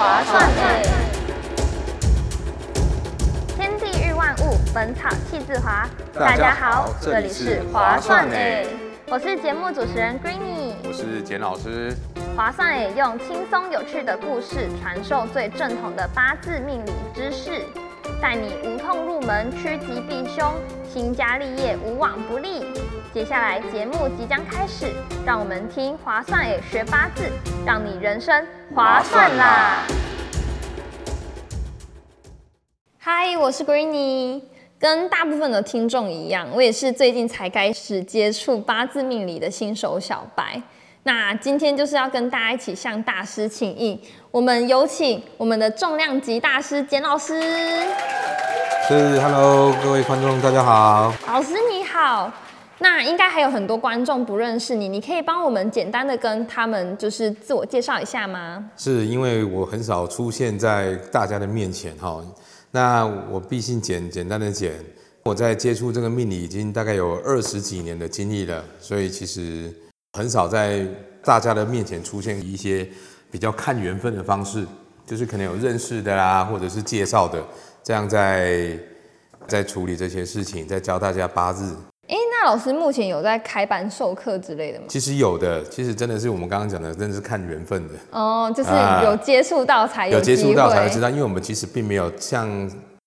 划算诶。天地育万物，本草气自华。大家好这里是划算诶我是节目主持人 Greeny。我是简老师，划算诶用轻松有趣的故事传授最正统的八字命理知识，带你无痛入门，趋吉避凶，兴家立业无往不利。接下来节目即将开始，让我们听划算诶学八字，让你人生划算啦！嗨，我是 Greeny。跟大部分的听众一样，我也是最近才开始接触八字命理的新手小白。那今天就是要跟大家一起向大师请益，我们有请我们的重量级大师简老师。是 Hello，各位观众大家好。老师你好。那应该还有很多观众不认识你，你可以帮我们简单的跟他们就是自我介绍一下吗？是因为我很少出现在大家的面前哈，那我毕竟简简单的简，我在接触这个命理已经大概有二十几年的经历了，所以其实很少在大家的面前出现一些比较看缘分的方式，就是可能有认识的啦，或者是介绍的，这样在在处理这些事情，在教大家八字。哎，那老师目前有在开班授课之类的吗？其实有的，其实真的是我们刚刚讲的，真的是看缘分的。哦，就是有接触到才有有接触到才会知道，因为我们其实并没有像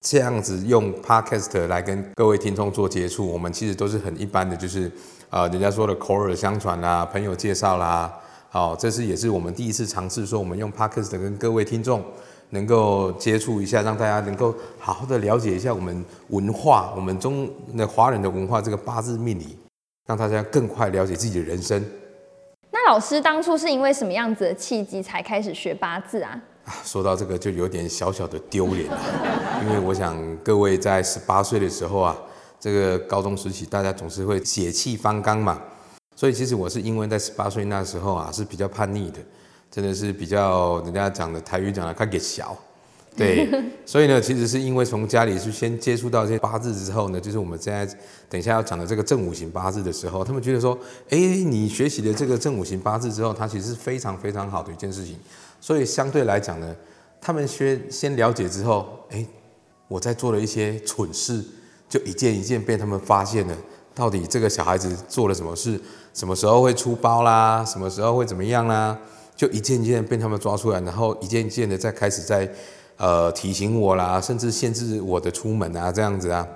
这样子用 podcast 来跟各位听众做接触，我们其实都是很一般的，就是呃，人家说的口耳相传啦，朋友介绍啦，好，这是也是我们第一次尝试说我们用 podcast 跟各位听众。能够接触一下，让大家能够好好的了解一下我们文化，我们中那华人的文化这个八字命理，让大家更快了解自己的人生。那老师当初是因为什么样子的契机才开始学八字啊？啊，说到这个就有点小小的丢脸了，因为我想各位在十八岁的时候啊，这个高中时期大家总是会血气方刚嘛，所以其实我是因为在十八岁那时候啊是比较叛逆的。真的是比较人家讲的台语讲的，他给小，对，所以呢，其实是因为从家里是先接触到这些八字之后呢，就是我们现在等一下要讲的这个正五行八字的时候，他们觉得说，哎，你学习了这个正五行八字之后，它其实是非常非常好的一件事情，所以相对来讲呢，他们先先了解之后，哎，我在做了一些蠢事，就一件一件被他们发现了，到底这个小孩子做了什么事，什么时候会出包啦，什么时候会怎么样啦？就一件一件被他们抓出来，然后一件一件的再开始在，呃提醒我啦，甚至限制我的出门啊，这样子啊。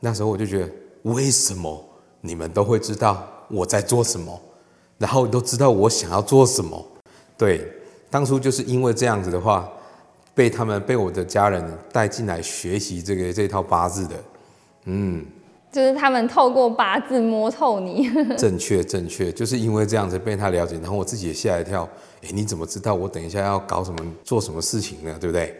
那时候我就觉得，为什么你们都会知道我在做什么，然后都知道我想要做什么？对，当初就是因为这样子的话，被他们被我的家人带进来学习这个这套八字的，嗯。就是他们透过八字摸透你，正确正确，就是因为这样子被他了解，然后我自己也吓一跳，哎，你怎么知道我等一下要搞什么做什么事情呢？对不对？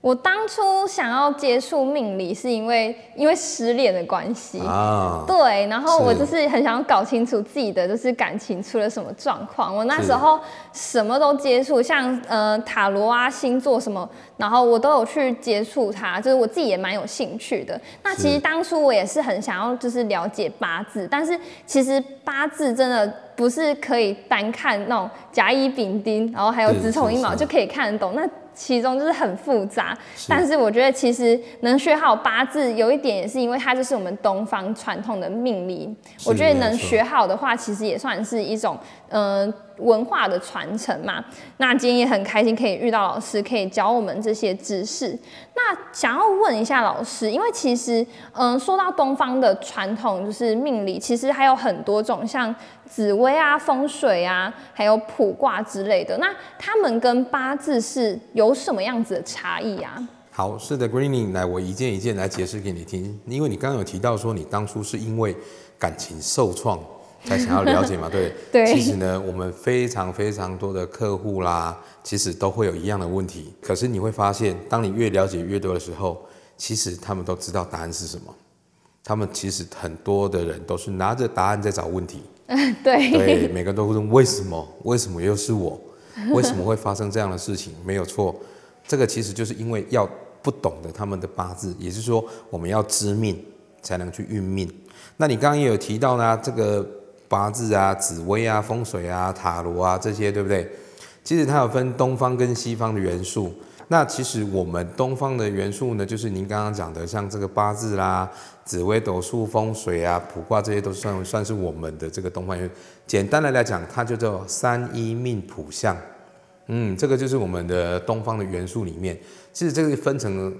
我当初想要接触命理，是因为因为失恋的关系啊，对，然后我就是很想要搞清楚自己的就是感情出了什么状况。我那时候什么都接触，像呃塔罗啊、星座什么，然后我都有去接触它，就是我自己也蛮有兴趣的。那其实当初我也是很想要就是了解八字，但是其实八字真的不是可以单看那种甲乙丙丁，然后还有子丑寅卯就可以看得懂那。其中就是很复杂，但是我觉得其实能学好八字，有一点也是因为它就是我们东方传统的命理。我觉得能学好的话，其实也算是一种嗯文化的传承嘛。那今天也很开心可以遇到老师，可以教我们这些知识。那想要问一下老师，因为其实嗯说到东方的传统就是命理，其实还有很多种像。紫薇啊，风水啊，还有卜卦之类的，那他们跟八字是有什么样子的差异啊？好，是的，Greening，来，我一件一件来解释给你听。因为你刚刚有提到说，你当初是因为感情受创才想要了解嘛，对对？其实呢，我们非常非常多的客户啦，其实都会有一样的问题。可是你会发现，当你越了解越多的时候，其实他们都知道答案是什么。他们其实很多的人都是拿着答案在找问题。对对，每个人都会问为什么？为什么又是我？为什么会发生这样的事情？没有错，这个其实就是因为要不懂得他们的八字，也就是说我们要知命才能去运命。那你刚刚也有提到呢，这个八字啊、紫薇啊、风水啊、塔罗啊这些，对不对？其实它有分东方跟西方的元素。那其实我们东方的元素呢，就是您刚刚讲的，像这个八字啦、紫微斗数、风水啊、卜卦，这些都算算是我们的这个东方元素。简单的来讲，它就叫三一命谱相。嗯，这个就是我们的东方的元素里面。其实这个分成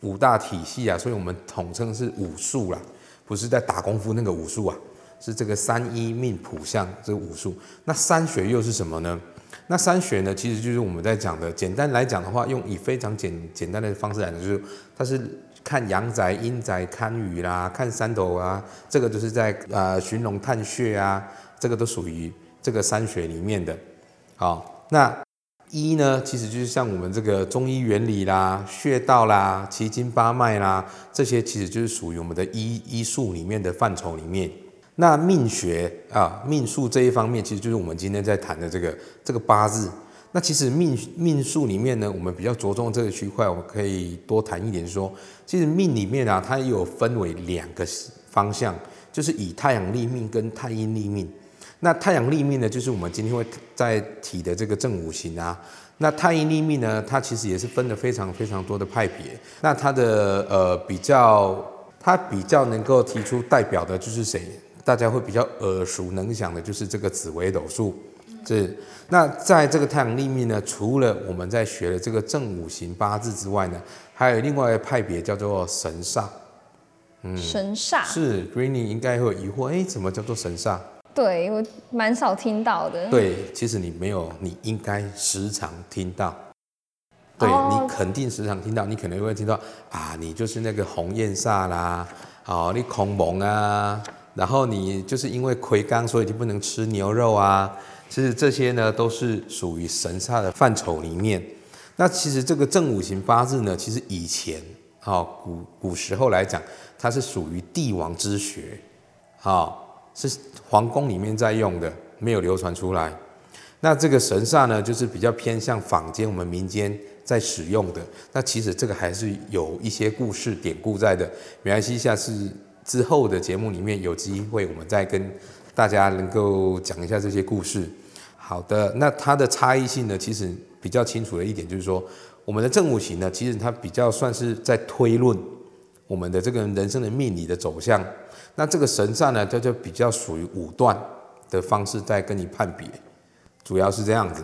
五大体系啊，所以我们统称是武术啦，不是在打功夫那个武术啊，是这个三一命谱相这个武术。那三学又是什么呢？那三学呢，其实就是我们在讲的。简单来讲的话，用以非常简简单的方式来讲，就是它是看阳宅、阴宅、看雨啦，看山头啊，这个就是在呃寻龙探穴啊，这个都属于这个三学里面的。好，那医呢，其实就是像我们这个中医原理啦、穴道啦、奇经八脉啦，这些其实就是属于我们的医医术里面的范畴里面。那命学啊，命数这一方面，其实就是我们今天在谈的这个这个八字。那其实命命数里面呢，我们比较着重这个区块，我们可以多谈一点，说其实命里面啊，它有分为两个方向，就是以太阳立命跟太阴立命。那太阳立命呢，就是我们今天会在提的这个正五行啊。那太阴立命呢，它其实也是分的非常非常多的派别。那它的呃比较，它比较能够提出代表的就是谁？大家会比较耳熟能详的，就是这个紫微斗数。是那在这个太阳历命呢，除了我们在学的这个正五行八字之外呢，还有另外一个派别叫做神煞。嗯，神煞是 Greeny 应该会有疑惑，哎，怎么叫做神煞？对我蛮少听到的。对，其实你没有，你应该时常听到。对你肯定时常听到，你可能会听到啊，你就是那个鸿雁煞啦，哦，你空蒙啊。然后你就是因为魁罡，所以就不能吃牛肉啊。其实这些呢，都是属于神煞的范畴里面。那其实这个正五行八字呢，其实以前，哦，古古时候来讲，它是属于帝王之学，啊，是皇宫里面在用的，没有流传出来。那这个神煞呢，就是比较偏向坊间我们民间在使用的。那其实这个还是有一些故事典故在的。没关系，下次。之后的节目里面有机会，我们再跟大家能够讲一下这些故事。好的，那它的差异性呢，其实比较清楚的一点就是说，我们的正五行呢，其实它比较算是在推论我们的这个人生的命理的走向。那这个神煞呢，它就比较属于武断的方式在跟你判别，主要是这样子。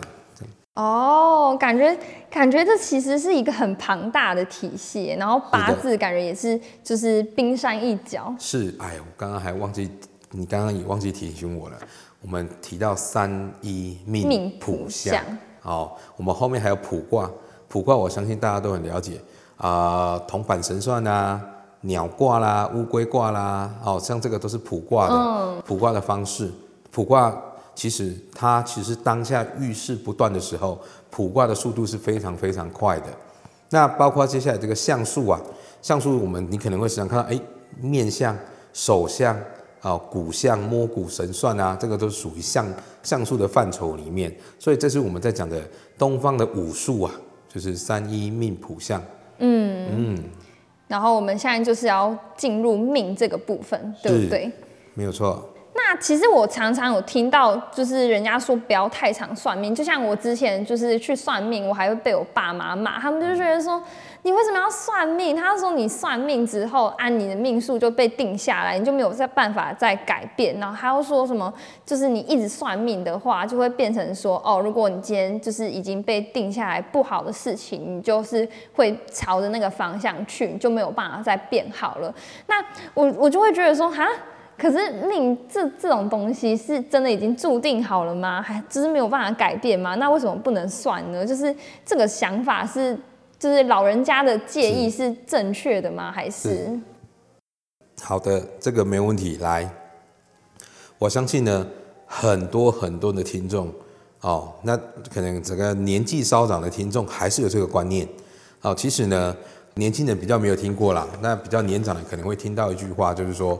哦，感觉感觉这其实是一个很庞大的体系，然后八字感觉也是就是冰山一角。是，哎，我刚刚还忘记，你刚刚也忘记提醒我了。我们提到三一命命谱相，好，我们后面还有卜卦，卜卦我相信大家都很了解啊，铜板神算啊，鸟卦啦，乌龟卦啦，哦，像这个都是卜卦的，卜卦的方式，卜卦。其实它其实当下遇事不断的时候，卜卦的速度是非常非常快的。那包括接下来这个相术啊，相术我们你可能会时常看到，哎，面相、手相啊、骨相、摸骨神算啊，这个都属于相相术的范畴里面。所以这是我们在讲的东方的武术啊，就是三一命卜相。嗯嗯。然后我们现在就是要进入命这个部分，对不对？没有错。其实我常常有听到，就是人家说不要太常算命，就像我之前就是去算命，我还会被我爸妈骂，他们就觉得说你为什么要算命？他说你算命之后，按你的命数就被定下来，你就没有再办法再改变。然后还要说什么，就是你一直算命的话，就会变成说哦，如果你今天就是已经被定下来不好的事情，你就是会朝着那个方向去，你就没有办法再变好了。那我我就会觉得说哈。可是命这这种东西是真的已经注定好了吗？还只是没有办法改变吗？那为什么不能算呢？就是这个想法是，就是老人家的建议是正确的吗？还是？好的，这个没有问题。来，我相信呢，很多很多的听众哦，那可能整个年纪稍长的听众还是有这个观念哦。其实呢，年轻人比较没有听过啦，那比较年长的可能会听到一句话，就是说。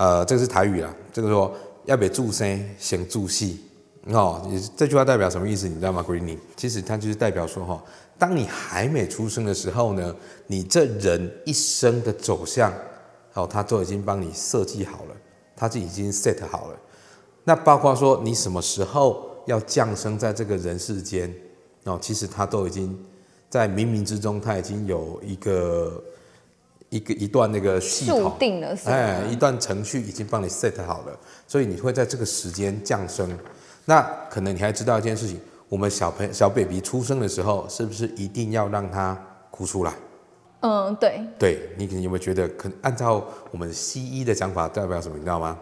呃，这个是台语啦，这个说要别注生先注戏，哦，这句话代表什么意思？你知道吗，Greeny？其实它就是代表说，哈，当你还没出生的时候呢，你这人一生的走向，哦，他都已经帮你设计好了，他就已经 set 好了。那包括说你什么时候要降生在这个人世间，哦，其实他都已经在冥冥之中，他已经有一个一个一段那个系统定了，哎，一段程序已经帮你 set 好了，所以你会在这个时间降生。那可能你还知道一件事情，我们小朋小 baby 出生的时候，是不是一定要让他哭出来？嗯，对。对你可能有没有觉得，可按照我们西医的讲法，代表什么？你知道吗？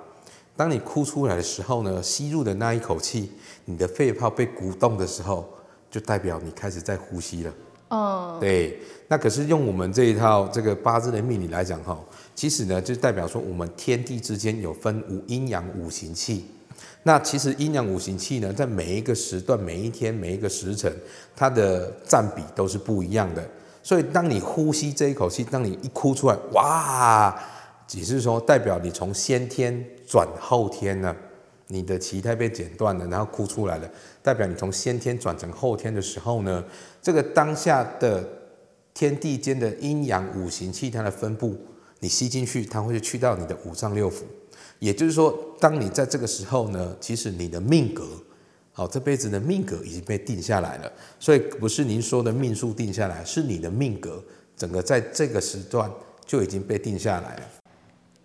当你哭出来的时候呢，吸入的那一口气，你的肺泡被鼓动的时候，就代表你开始在呼吸了。嗯，对。那可是用我们这一套这个八字的命理来讲哈，其实呢，就代表说我们天地之间有分五阴阳五行气。那其实阴阳五行气呢，在每一个时段、每一天、每一个时辰，它的占比都是不一样的。所以当你呼吸这一口气，当你一哭出来，哇！只是说代表你从先天转后天了，你的脐带被剪断了，然后哭出来了，代表你从先天转成后天的时候呢，这个当下的天地间的阴阳五行气它的分布，你吸进去，它会去到你的五脏六腑。也就是说，当你在这个时候呢，其实你的命格，好，这辈子的命格已经被定下来了。所以不是您说的命数定下来，是你的命格整个在这个时段就已经被定下来了。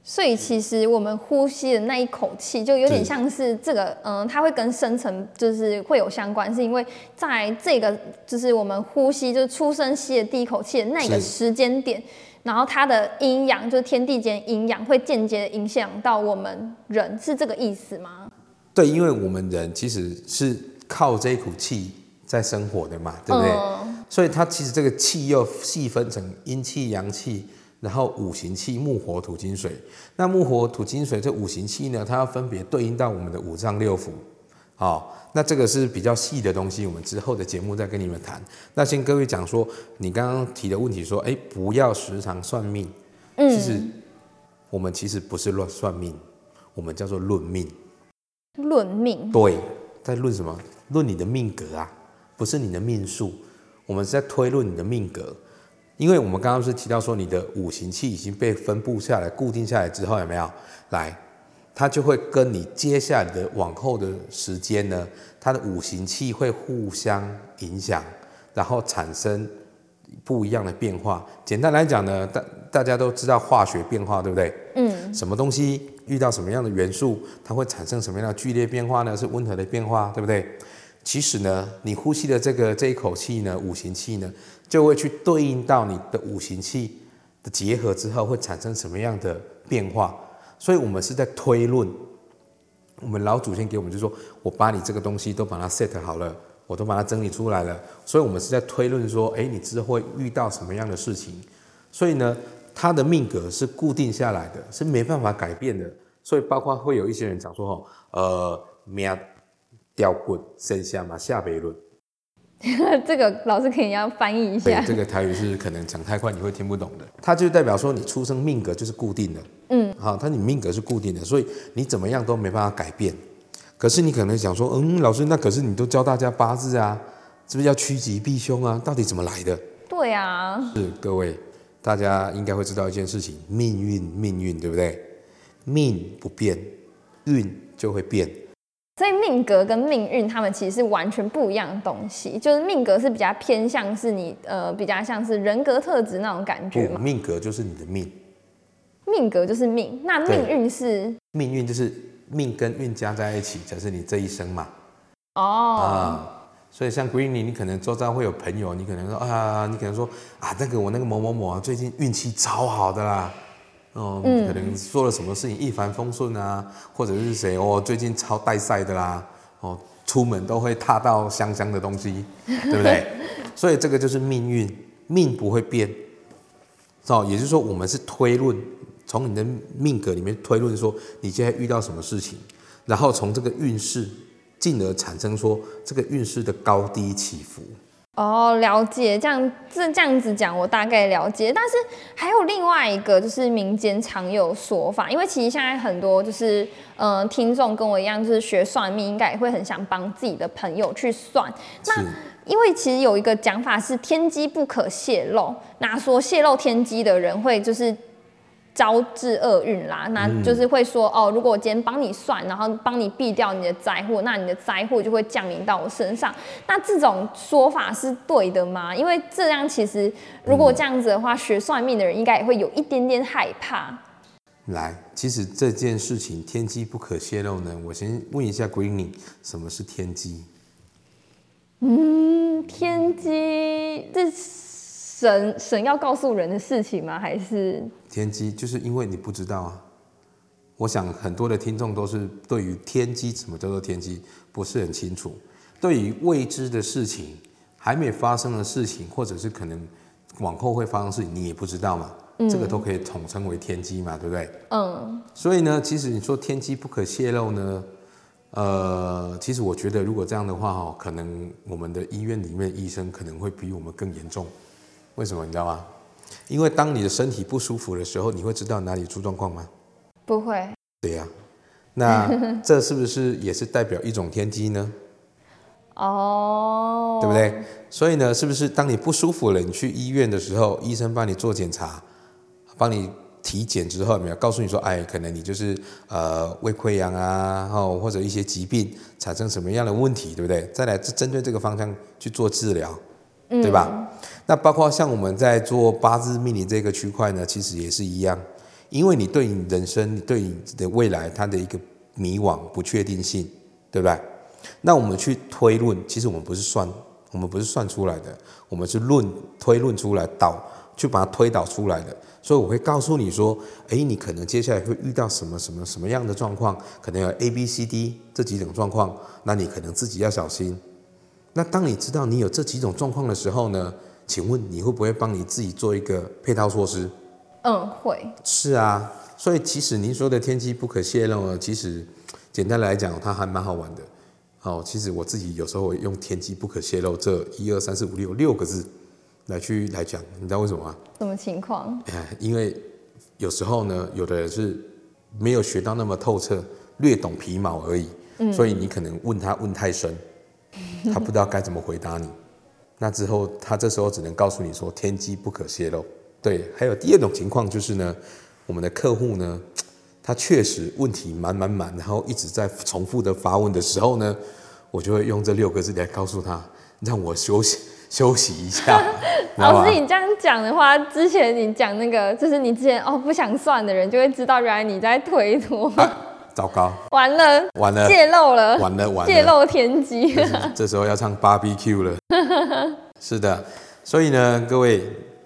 所以其实我们呼吸的那一口气，就有点像是这个，嗯，它会跟深层就是会有相关，是因为在这个就是我们呼吸，就是出生吸的第一口气的那个时间点，然后它的阴阳，就是天地间阴阳会间接的影响到我们人，是这个意思吗？对，因为我们人其实是靠这一口气在生活的嘛，对不对？所以它其实这个气又细分成阴气、阳气。然后五行气木火土金水，那木火土金水这五行气呢，它要分别对应到我们的五脏六腑。好，那这个是比较细的东西，我们之后的节目再跟你们谈。那先各位讲说，你刚刚提的问题说，哎，不要时常算命。嗯。其实我们其实不是乱算命，我们叫做论命。论命。对，在论什么？论你的命格啊，不是你的命数。我们是在推论你的命格。因为我们刚刚是提到说，你的五行气已经被分布下来、固定下来之后，有没有？来，它就会跟你接下来的往后的时间呢，它的五行气会互相影响，然后产生不一样的变化。简单来讲呢，大大家都知道化学变化，对不对？嗯。什么东西遇到什么样的元素，它会产生什么样的剧烈变化呢？是温和的变化，对不对？其实呢，你呼吸的这个这一口气呢，五行气呢。就会去对应到你的五行气的结合之后会产生什么样的变化，所以我们是在推论。我们老祖先给我们就说，我把你这个东西都把它 set 好了，我都把它整理出来了，所以我们是在推论说，哎，你之后会遇到什么样的事情？所以呢，他的命格是固定下来的，是没办法改变的。所以包括会有一些人讲说，哈，呃，命掉棍剩下嘛下辈论。这个老师肯定要翻译一下。对，这个台语是可能讲太快你会听不懂的。它就代表说你出生命格就是固定的，嗯，好，它你命格是固定的，所以你怎么样都没办法改变。可是你可能想说，嗯，老师，那可是你都教大家八字啊，是不是要趋吉避凶啊？到底怎么来的？对啊。是各位，大家应该会知道一件事情：命运，命运，对不对？命不变，运就会变。所以命格跟命运，他们其实是完全不一样的东西。就是命格是比较偏向是你呃比较像是人格特质那种感觉嘛。命格就是你的命，命格就是命。那命运是命运就是命跟运加在一起，才是你这一生嘛。哦。啊，所以像 Greeny，你可能周遭会有朋友，你可能说啊，你可能说啊，那个我那个某某某啊，最近运气超好的啦。哦，可能做了什么事情一帆风顺啊，或者是谁哦，最近超带赛的啦，哦，出门都会踏到香香的东西，对不对？所以这个就是命运，命不会变，哦，也就是说，我们是推论，从你的命格里面推论说，你现在遇到什么事情，然后从这个运势，进而产生说这个运势的高低起伏。哦，了解，这样这这样子讲，我大概了解。但是还有另外一个，就是民间常有说法，因为其实现在很多就是嗯，听众跟我一样，就是学算命，应该也会很想帮自己的朋友去算。那因为其实有一个讲法是天机不可泄露，那说泄露天机的人会就是招致厄运啦，那就是会说哦，如果我今天帮你算，然后帮你避掉你的灾祸，那你的灾祸就会降临到我身上。那这种说法是对的吗？因为这样其实如果这样子的话，学算命的人应该也会有一点点害怕。来，其实这件事情天机不可泄露呢。我先问一下 Greeny，什么是天机？嗯，天机这。神神要告诉人的事情吗？还是天机？就是因为你不知道啊。我想很多的听众都是对于天机什么叫做天机不是很清楚。对于未知的事情、还没发生的事情，或者是可能往后会发生的事情，你也不知道嘛。这个都可以统称为天机嘛，对不对？嗯。所以呢，其实你说天机不可泄露呢，呃，其实我觉得如果这样的话哈，可能我们的医院里面医生可能会比我们更严重。为什么你知道吗？因为当你的身体不舒服的时候，你会知道哪里出状况吗？不会。对呀，那 这是不是也是代表一种天机呢？哦，对不对？所以呢，是不是当你不舒服了，你去医院的时候，医生帮你做检查，帮你体检之后，没有告诉你说，哎，可能你就是呃胃溃疡啊，哦或者一些疾病产生什么样的问题，对不对？再来针对这个方向去做治疗。对吧？那包括像我们在做八字命理这个区块呢，其实也是一样，因为你对你人生、对你的未来，它的一个迷惘、不确定性，对不对？那我们去推论，其实我们不是算，我们不是算出来的，我们是论推论出来导，去把它推导出来的。所以我会告诉你说，哎，你可能接下来会遇到什么什么什么样的状况，可能有 A、B、C、D 这几种状况，那你可能自己要小心。那当你知道你有这几种状况的时候呢？请问你会不会帮你自己做一个配套措施？嗯，会。是啊，所以其实您说的天机不可泄露呢，其实简单来讲，它还蛮好玩的。哦，其实我自己有时候用“天机不可泄露”这一二三四五六六个字来去来讲，你知道为什么吗？什么情况？哎，因为有时候呢，有的人是没有学到那么透彻，略懂皮毛而已，所以你可能问他问太深。他不知道该怎么回答你，那之后他这时候只能告诉你说天机不可泄露。对，还有第二种情况就是呢，我们的客户呢，他确实问题满满满，然后一直在重复的发问的时候呢，我就会用这六个字来告诉他，让我休息休息一下。老师，你这样讲的话，之前你讲那个，就是你之前哦不想算的人，就会知道原来你在推脱。糟糕，完了，完了，泄露了，完了，完了，泄露天机。这时候要唱 BBQ 了。是的，所以呢，各位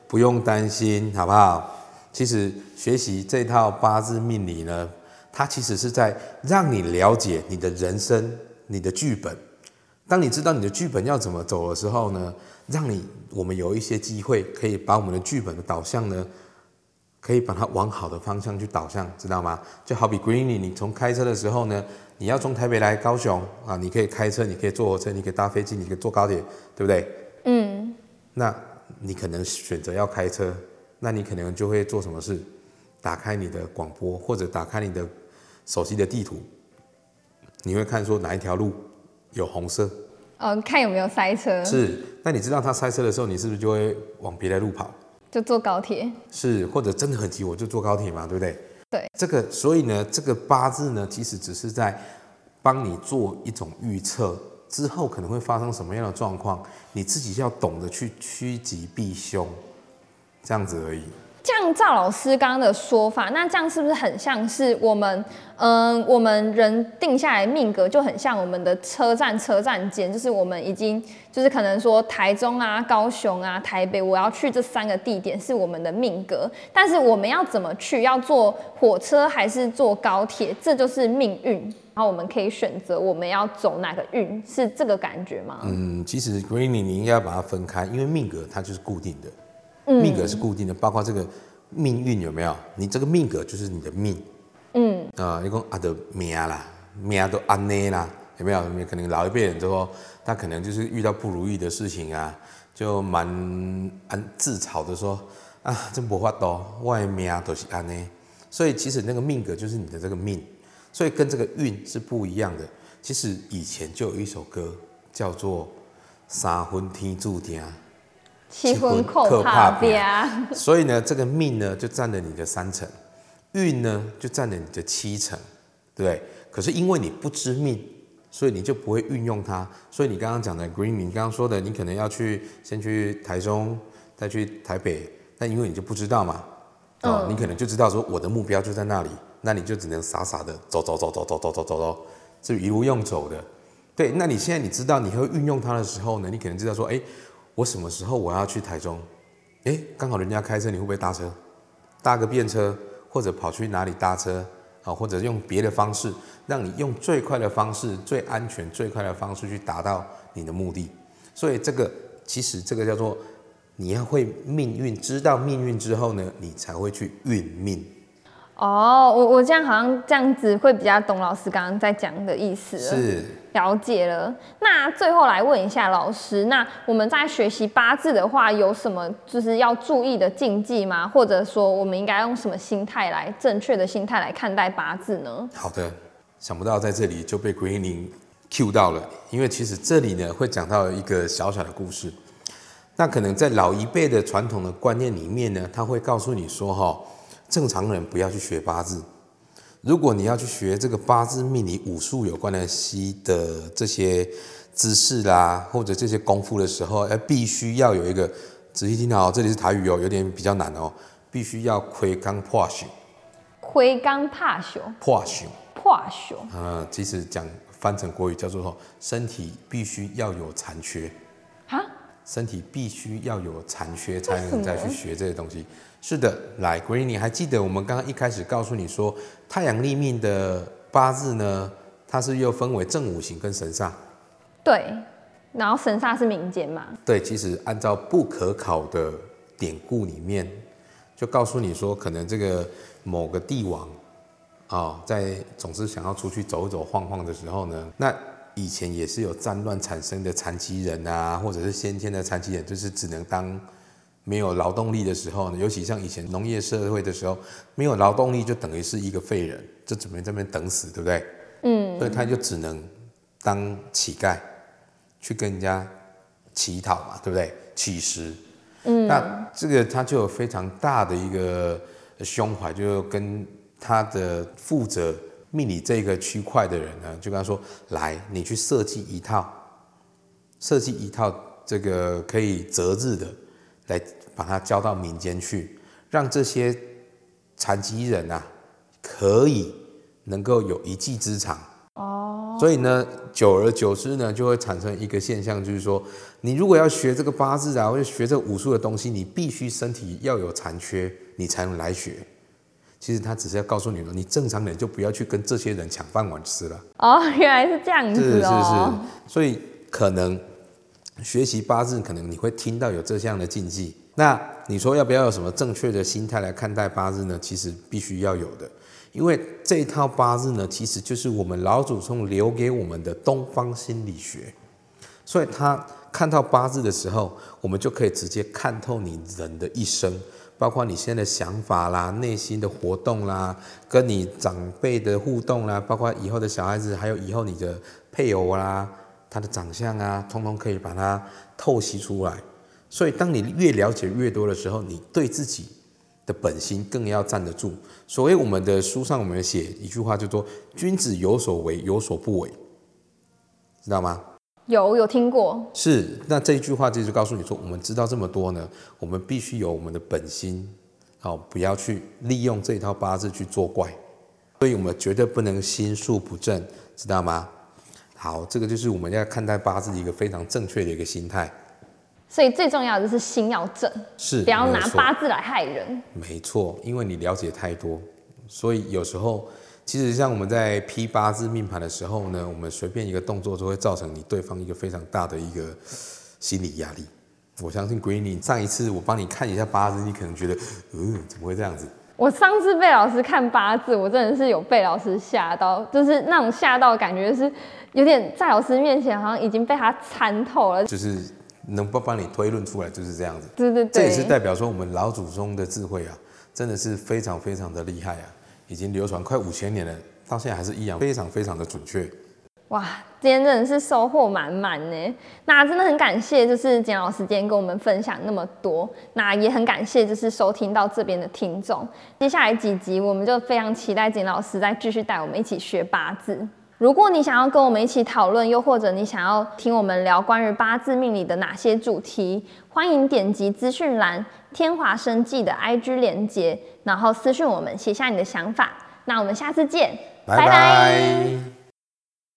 不用担心，好不好？其实学习这套八字命理呢，它其实是在让你了解你的人生、你的剧本。当你知道你的剧本要怎么走的时候呢，让你我们有一些机会可以把我们的剧本的导向呢。可以把它往好的方向去导向，知道吗？就好比 Greeny，你从开车的时候呢，你要从台北来高雄啊，你可以开车，你可以坐火车，你可以搭飞机，你可以坐高铁，对不对？嗯。那你可能选择要开车，那你可能就会做什么事？打开你的广播，或者打开你的手机的地图，你会看说哪一条路有红色？哦，看有没有塞车。是。那你知道它塞车的时候，你是不是就会往别的路跑？就坐高铁是，或者真的很急，我就坐高铁嘛，对不对？对，这个，所以呢，这个八字呢，其实只是在帮你做一种预测，之后可能会发生什么样的状况，你自己要懂得去趋吉避凶，这样子而已。像赵老师刚刚的说法，那这样是不是很像是我们，嗯，我们人定下来命格就很像我们的车站车站间，就是我们已经就是可能说台中啊、高雄啊、台北，我要去这三个地点是我们的命格，但是我们要怎么去，要坐火车还是坐高铁，这就是命运，然后我们可以选择我们要走哪个运，是这个感觉吗？嗯，其实 Greeny 你应该要把它分开，因为命格它就是固定的。命格是固定的，包括这个命运有没有？你这个命格就是你的命。嗯啊，你讲啊的命啦，命都安内啦，有没有？有没有可能老一辈人之后，他可能就是遇到不如意的事情啊，就蛮安自嘲的说啊，真不法多，我的命都是安内。所以其实那个命格就是你的这个命，所以跟这个运是不一样的。其实以前就有一首歌叫做《三分天注定》。七分克怕边，所以呢，这个命呢就占了你的三成。运呢就占了你的七成，对不对？可是因为你不知命，所以你就不会运用它。所以你刚刚讲的 green，你刚刚说的，你可能要去先去台中，再去台北，那因为你就不知道嘛，哦，你可能就知道说我的目标就在那里，那你就只能傻傻的走走走走走走走走走，是一路用走的。对，那你现在你知道你会运用它的时候呢，你可能知道说，哎，我什么时候我要去台中？哎，刚好人家开车，你会不会搭车？搭个便车，或者跑去哪里搭车？啊，或者用别的方式，让你用最快的方式、最安全、最快的方式去达到你的目的。所以这个其实这个叫做你要会命运，知道命运之后呢，你才会去运命。哦，我我这样好像这样子会比较懂老师刚刚在讲的意思了，是了解了。那最后来问一下老师，那我们在学习八字的话，有什么就是要注意的禁忌吗？或者说我们应该用什么心态来正确的心态来看待八字呢？好的，想不到在这里就被 Greening Q 到了，因为其实这里呢会讲到一个小小的故事。那可能在老一辈的传统的观念里面呢，他会告诉你说哈。正常人不要去学八字。如果你要去学这个八字命理武术有关的西的这些知识啦，或者这些功夫的时候，哎，必须要有一个仔细听好，这里是台语哦，有点比较难哦，必须要亏刚破朽。亏刚怕朽。破朽。破朽。嗯，其实讲翻成国语叫做说，身体必须要有残缺。哈？身体必须要有残缺，才能再去学这些东西。是的，来，Green，你还记得我们刚刚一开始告诉你说，太阳立命的八字呢，它是又分为正五行跟神煞。对，然后神煞是民间嘛？对，其实按照不可考的典故里面，就告诉你说，可能这个某个帝王啊，在总是想要出去走走晃晃的时候呢，那以前也是有战乱产生的残疾人啊，或者是先天的残疾人，就是只能当。没有劳动力的时候呢，尤其像以前农业社会的时候，没有劳动力就等于是一个废人，就准备在那边等死，对不对？嗯。所以他就只能当乞丐，去跟人家乞讨嘛，对不对？乞食。嗯。那这个他就有非常大的一个胸怀，就跟他的负责命理这个区块的人呢，就跟他说：“来，你去设计一套，设计一套这个可以择日的。”来把它交到民间去，让这些残疾人啊，可以能够有一技之长。哦。所以呢，久而久之呢，就会产生一个现象，就是说，你如果要学这个八字啊，或者学这武术的东西，你必须身体要有残缺，你才能来学。其实他只是要告诉你说，你正常人就不要去跟这些人抢饭碗吃了。哦，原来是这样子哦。是是是。所以可能。学习八字，可能你会听到有这样的禁忌。那你说要不要有什么正确的心态来看待八字呢？其实必须要有的，因为这一套八字呢，其实就是我们老祖宗留给我们的东方心理学。所以他看到八字的时候，我们就可以直接看透你人的一生，包括你现在的想法啦、内心的活动啦、跟你长辈的互动啦，包括以后的小孩子，还有以后你的配偶啦。他的长相啊，通通可以把它透析出来。所以，当你越了解越多的时候，你对自己的本心更要站得住。所谓我们的书上，我们写一句话，就说“君子有所为，有所不为”，知道吗？有，有听过。是，那这一句话就是告诉你说，我们知道这么多呢，我们必须有我们的本心，好，不要去利用这一套八字去作怪。所以我们绝对不能心术不正，知道吗？好，这个就是我们要看待八字的一个非常正确的一个心态。所以最重要的就是心要正，是不要拿八字来害人。没错，因为你了解太多，所以有时候其实像我们在批八字命盘的时候呢，我们随便一个动作就会造成你对方一个非常大的一个心理压力。我相信 Greeny 上一次我帮你看一下八字，你可能觉得，嗯，怎么会这样子？我上次被老师看八字，我真的是有被老师吓到，就是那种吓到感觉是有点在老师面前好像已经被他参透了，就是能不帮你推论出来就是这样子。对对对，这也是代表说我们老祖宗的智慧啊，真的是非常非常的厉害啊，已经流传快五千年了，到现在还是一样非常非常的准确。哇，今天真的是收获满满呢。那真的很感谢，就是简老师今天跟我们分享那么多。那也很感谢，就是收听到这边的听众。接下来几集，我们就非常期待简老师再继续带我们一起学八字。如果你想要跟我们一起讨论，又或者你想要听我们聊关于八字命理的哪些主题，欢迎点击资讯栏天华生计的 IG 连接，然后私讯我们，写下你的想法。那我们下次见，拜拜。